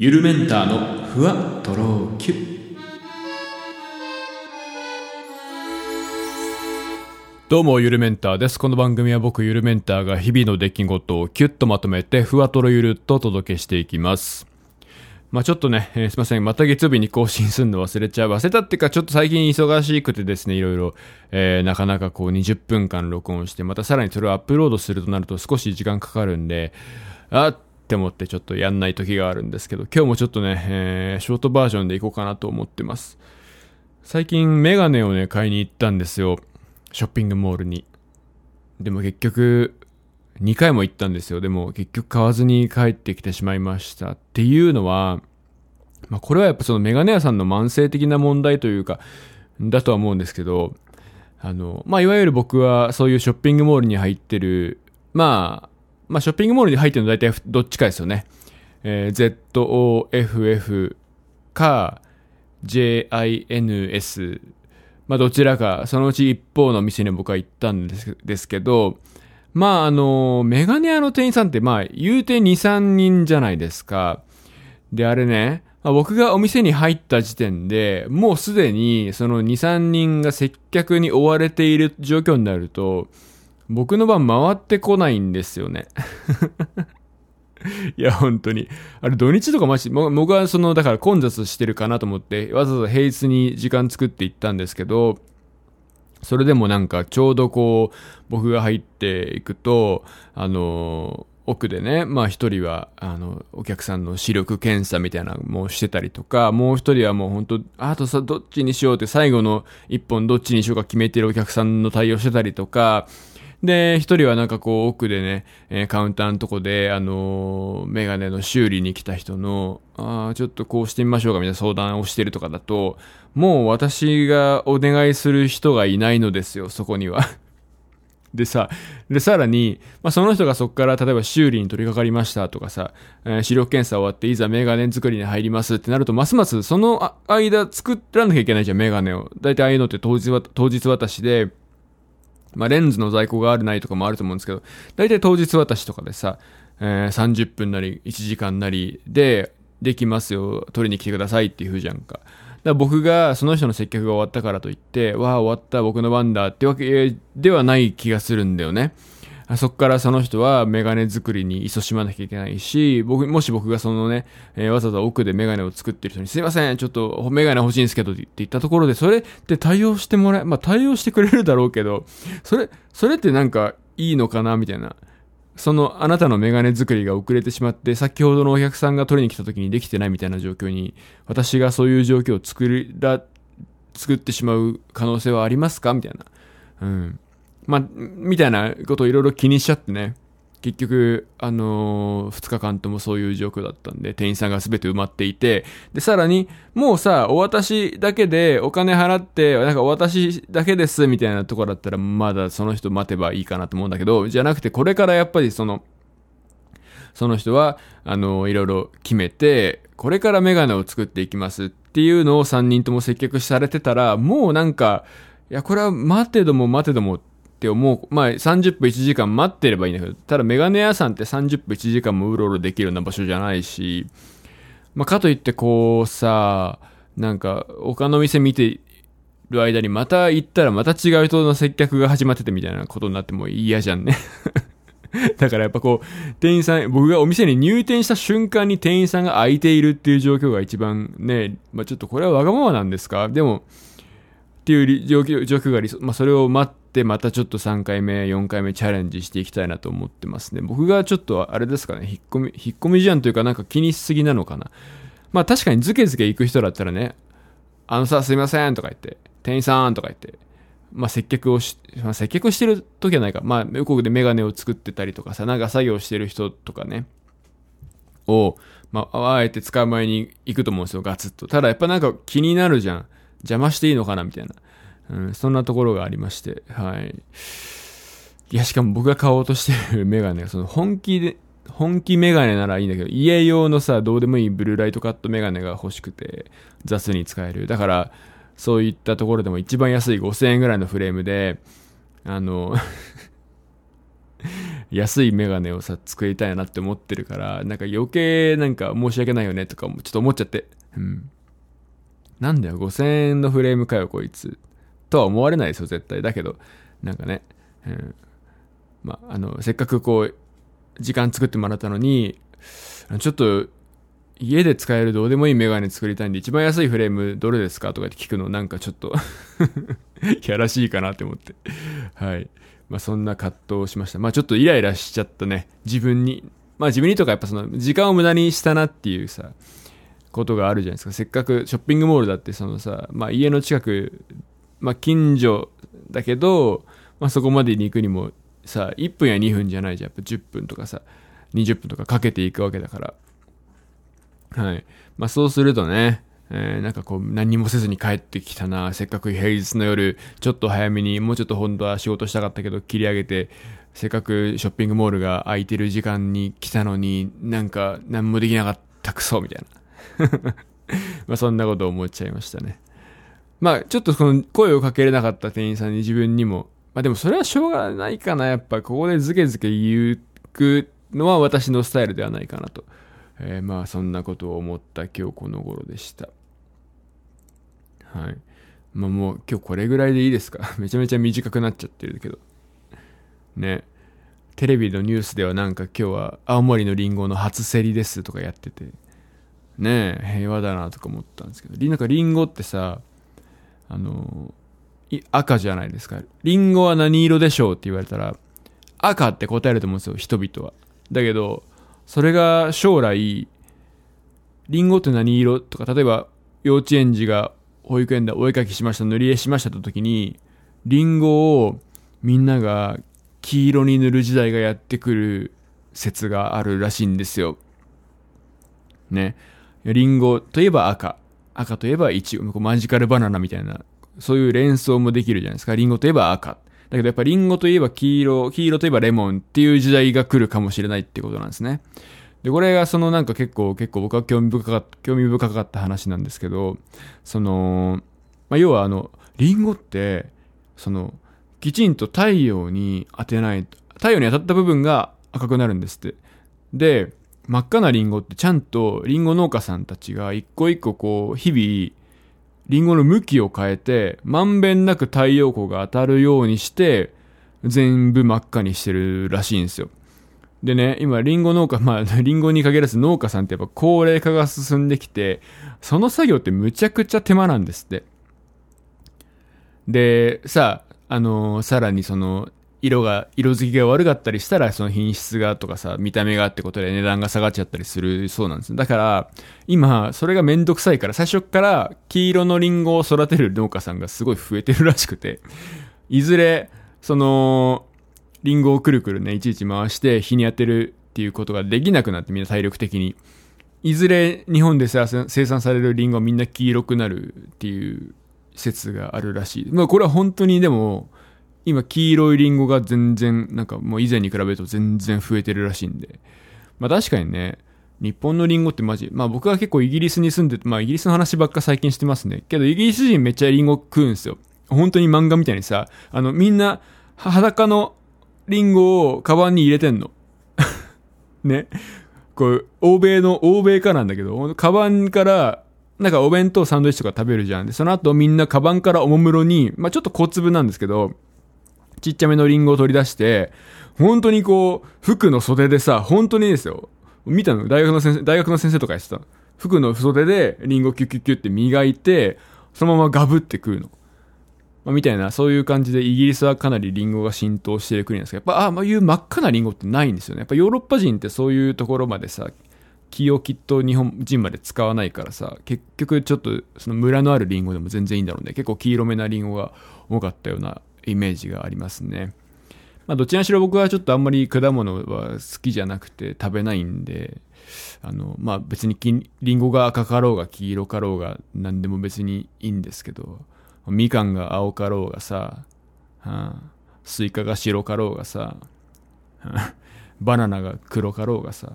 ゆるメンターのふわとろきゅどうもゆるメンターですこの番組は僕ゆるメンターが日々の出来事をキュッとまとめてふわとろゆるっとお届けしていきますまあちょっとね、えーすいません。また月曜日に更新するの忘れちゃう。忘れたっていうか、ちょっと最近忙しくてですね、いろいろ、えーなかなかこう20分間録音して、またさらにそれをアップロードするとなると少し時間かかるんで、あって思ってちょっとやんない時があるんですけど、今日もちょっとね、えーショートバージョンでいこうかなと思ってます。最近メガネをね、買いに行ったんですよ。ショッピングモールに。でも結局、2回も行ったんですよ。でも結局買わずに帰ってきてしまいました。っていうのは、まあこれはやっぱそのメガネ屋さんの慢性的な問題というか、だとは思うんですけど、あの、まあいわゆる僕はそういうショッピングモールに入ってる、まあ、まあショッピングモールに入ってるのは大体どっちかですよね。えー ZOFF か JINS まあどちらか、そのうち一方の店に僕は行ったんですですけど、まああの、メガネ屋の店員さんってまあ言うて2、3人じゃないですか。で、あれね、まあ僕がお店に入った時点で、もうすでにその2、3人が接客に追われている状況になると、僕の番回ってこないんですよね。いや、本当に。あれ、土日とかマジ、僕はその、だから混雑してるかなと思って、わざわざ平日に時間作って行ったんですけど、それでもなんか、ちょうどこう、僕が入っていくと、あの、奥でね、まあ一人は、あの、お客さんの視力検査みたいなのもしてたりとか、もう一人はもう本当あとさ、どっちにしようって最後の一本どっちにしようか決めてるお客さんの対応してたりとか、で、一人はなんかこう奥でね、えーカウンターのとこで、あのーメガネの修理に来た人の、ああ、ちょっとこうしてみましょうかみたいな相談をしてるとかだと、もう私がお願いする人がいないのですよ、そこには。でさ、で、さらに、まあ、その人がそこから例えば修理に取り掛かりましたとかさ、えー視力検査終わっていざメガネ作りに入りますってなると、ますますその間作らなきゃいけないじゃん、メガネを。だいたいああいうのって当日わ当日渡しで、まあ、レンズの在庫があるないとかもあると思うんですけど、大体当日私とかでさ、えー30分なり1時間なりで、できますよ、取りに来てくださいっていう風じゃんか。だ僕がその人の接客が終わったからといって、わあ、終わった、僕の番だってわけではない気がするんだよね。あそこからその人はメガネ作りに勤しまなきゃいけないし、僕、もし僕がそのね、えーわざわざ奥でメガネを作ってる人に、すいません、ちょっとメガネ欲しいんですけどって言ったところで、それって対応してもらえ、まあ対応してくれるだろうけど、それ、それってなんかいいのかなみたいな。そのあなたのメガネ作りが遅れてしまって、先ほどのお客さんが取りに来た時にできてないみたいな状況に、私がそういう状況を作りら、作ってしまう可能性はありますかみたいな。うん。まあ、みたいなことをいろいろ気にしちゃってね。結局、あのー、2日間ともそういう状況だったんで、店員さんが全て埋まっていて、で、さらに、もうさ、お渡しだけでお金払って、なんかお渡しだけです、みたいなとこだったら、まだその人待てばいいかなと思うんだけど、じゃなくて、これからやっぱりその、その人は、あの、いろいろ決めて、これからメガネを作っていきますっていうのを3人とも接客されてたら、もうなんか、いや、これは待てども待てどもっって思う。まあ、30分1時間待ってればいいんだけど、ただメガネ屋さんって30分1時間もうろうろできるような場所じゃないし、まあ、かといってこうさ、なんか、他の店見てる間にまた行ったらまた違う人の接客が始まっててみたいなことになっても嫌じゃんね。だからやっぱこう、店員さん、僕がお店に入店した瞬間に店員さんが空いているっていう状況が一番ね、まあちょっとこれはわがままなんですか？でも、っていう状況状況が理想、まあそれを待またちょっと3回目、4回目チャレンジしていきたいなと思ってますね。僕がちょっとあれですかね、引っ込み、引っ込み思案というかなんか気にしすぎなのかな。まあ確かにズケズケ行く人だったらね、あのさ、すいませんとか言って、店員さんとか言って、まあ接客をし、まあ接客してる時はないか。まあ向こうでメガネを作ってたりとかさ、なんか作業してる人とかね、を、まあ、あえて使う前に行くと思うんですよ、ガツッと。ただやっぱなんか気になるじゃん。邪魔していいのかなみたいな。うん、そんなところがありまして、はい。いや、しかも僕が買おうとしてるメガネが、その本気で、本気メガネならいいんだけど、家用のさ、どうでもいいブルーライトカットメガネが欲しくて、雑に使える。だから、そういったところでも一番安い5000円ぐらいのフレームで、あの、安いメガネをさ、作りたいなって思ってるから、なんか余計なんか申し訳ないよねとかもちょっと思っちゃって。うん。なんだよ、5000円のフレームかよ、こいつ。とは思われないですよ、絶対。だけど、なんかね、うん。まあ、あの、せっかくこう、時間作ってもらったのに、ちょっと、家で使えるどうでもいいメガネ作りたいんで、一番安いフレームどれですか？とかって聞くのなんかちょっと やらしいかなって思って。はい。まあそんな葛藤をしました。まあちょっとイライラしちゃったね。自分に。まあ自分にとかやっぱその時間を無駄にしたなっていうさ、ことがあるじゃないですか。せっかくショッピングモールだってそのさ、まあ家の近く、まあ近所だけど、まあそこまでに行くにもさ、1分や2分じゃないじゃん。やっぱ10分とかさ、20分とかかけていくわけだから。はい。まあそうするとね、えー、なんかこう何もせずに帰ってきたな、せっかく平日の夜、ちょっと早めに、もうちょっと本当は仕事したかったけど切り上げて、せっかくショッピングモールが空いてる時間に来たのに、なんか何もできなかったくそ、みたいな。まあそんなこと思っちゃいましたね。まあちょっとこの声をかけれなかった店員さんに自分にも、まあでもそれはしょうがないかな、やっぱここでズケズケ言うのは私のスタイルではないかなと。えー、まあそんなことを思った今日この頃でした。はい。まあもう今日これぐらいでいいですか？めちゃめちゃ短くなっちゃってるけど。ね。テレビのニュースではなんか今日は青森のリンゴの初競りですとかやってて。ねえ、平和だなとか思ったんですけど。なんかリンゴってさ、あの、赤じゃないですか。リンゴは何色でしょう？って言われたら、赤って答えると思うんですよ、人々は。だけど、それが将来、リンゴって何色？とか、例えば幼稚園児が保育園でお絵かきしました、塗り絵しましたと時に、リンゴをみんなが黄色に塗る時代がやってくる説があるらしいんですよ。ね。リンゴといえば赤。赤といえばイチゴ。マジカルバナナみたいな、そういう連想もできるじゃないですか。リンゴといえば赤。だけどやっぱリンゴといえば黄色、黄色といえばレモンっていう時代が来るかもしれないってことなんですね。で、これがそのなんか結構、結構僕は興味深かった、興味深かった話なんですけど、その、まあ、要はあの、リンゴって、その、きちんと太陽に当てない、太陽に当たった部分が赤くなるんですって。で、真っ赤なリンゴってちゃんとリンゴ農家さんたちが一個一個こう、日々、リンゴの向きを変えて、まんべんなく太陽光が当たるようにして、全部真っ赤にしてるらしいんですよ。でね、今、リンゴ農家、まあ、リンゴに限らず農家さんってやっぱ高齢化が進んできて、その作業ってむちゃくちゃ手間なんですって。で、さあ、あのー、さらにその、色が、色づきが悪かったりしたら、その品質がとかさ、見た目がってことで値段が下がっちゃったりするそうなんですだから、今、それがめんどくさいから、最初から黄色のリンゴを育てる農家さんがすごい増えてるらしくて、いずれ、その、リンゴをくるくるね、いちいち回して日に当てるっていうことができなくなってみんな体力的に。いずれ日本で生産されるリンゴはみんな黄色くなるっていう説があるらしい。まあこれは本当にでも、今黄色いリンゴが全然、なんかもう以前に比べると全然増えてるらしいんで。まあ確かにね、日本のリンゴってマジ、まあ僕は結構イギリスに住んでて、まあイギリスの話ばっか最近してますね。けどイギリス人めっちゃリンゴ食うんですよ。本当に漫画みたいにさ、あのみんな裸のリンゴをカバンに入れてんの。ね。こう、欧米の、欧米化なんだけど、カバンから、なんかお弁当サンドイッチとか食べるじゃん。で、その後みんなカバンからおもむろに、まあちょっと小粒なんですけど、ちっちゃめのリンゴを取り出して、本当にこう、服の袖でさ、本当にですよ。見たの？大学の先生、大学の先生とかやってた？の。服の袖でリンゴキュッキュッキュって磨いて、そのままガブって食うの。まあ、みたいな、そういう感じでイギリスはかなりリンゴが浸透している国なんですけど、やっぱ、ああ、まあいう真っ赤なリンゴってないんですよね。やっぱヨーロッパ人ってそういうところまでさ、気をきっと日本人まで使わないからさ、結局ちょっとそのムラのあるリンゴでも全然いいんだろうね。結構黄色めなリンゴが多かったようなイメージがありますね。まあ、どちらにしろ僕はちょっとあんまり果物は好きじゃなくて食べないんで、あの、まあ、別にリンゴが赤かろうが黄色かろうが何でも別にいいんですけど、みかんが青かろうがさ、はあ、スイカが白かろうがさ、はあ、バナナが黒かろうがさ、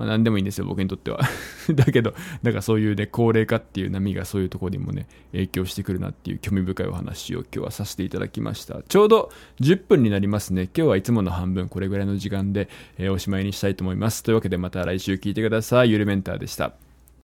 まあ何でもいいんですよ、僕にとっては。だけど、なんかそういうね、高齢化っていう波がそういうところにもね、影響してくるなっていう興味深いお話を今日はさせていただきました。ちょうど10分になりますね。今日はいつもの半分、これぐらいの時間で、えー、おしまいにしたいと思います。というわけでまた来週聞いてください。ゆるメンターでした。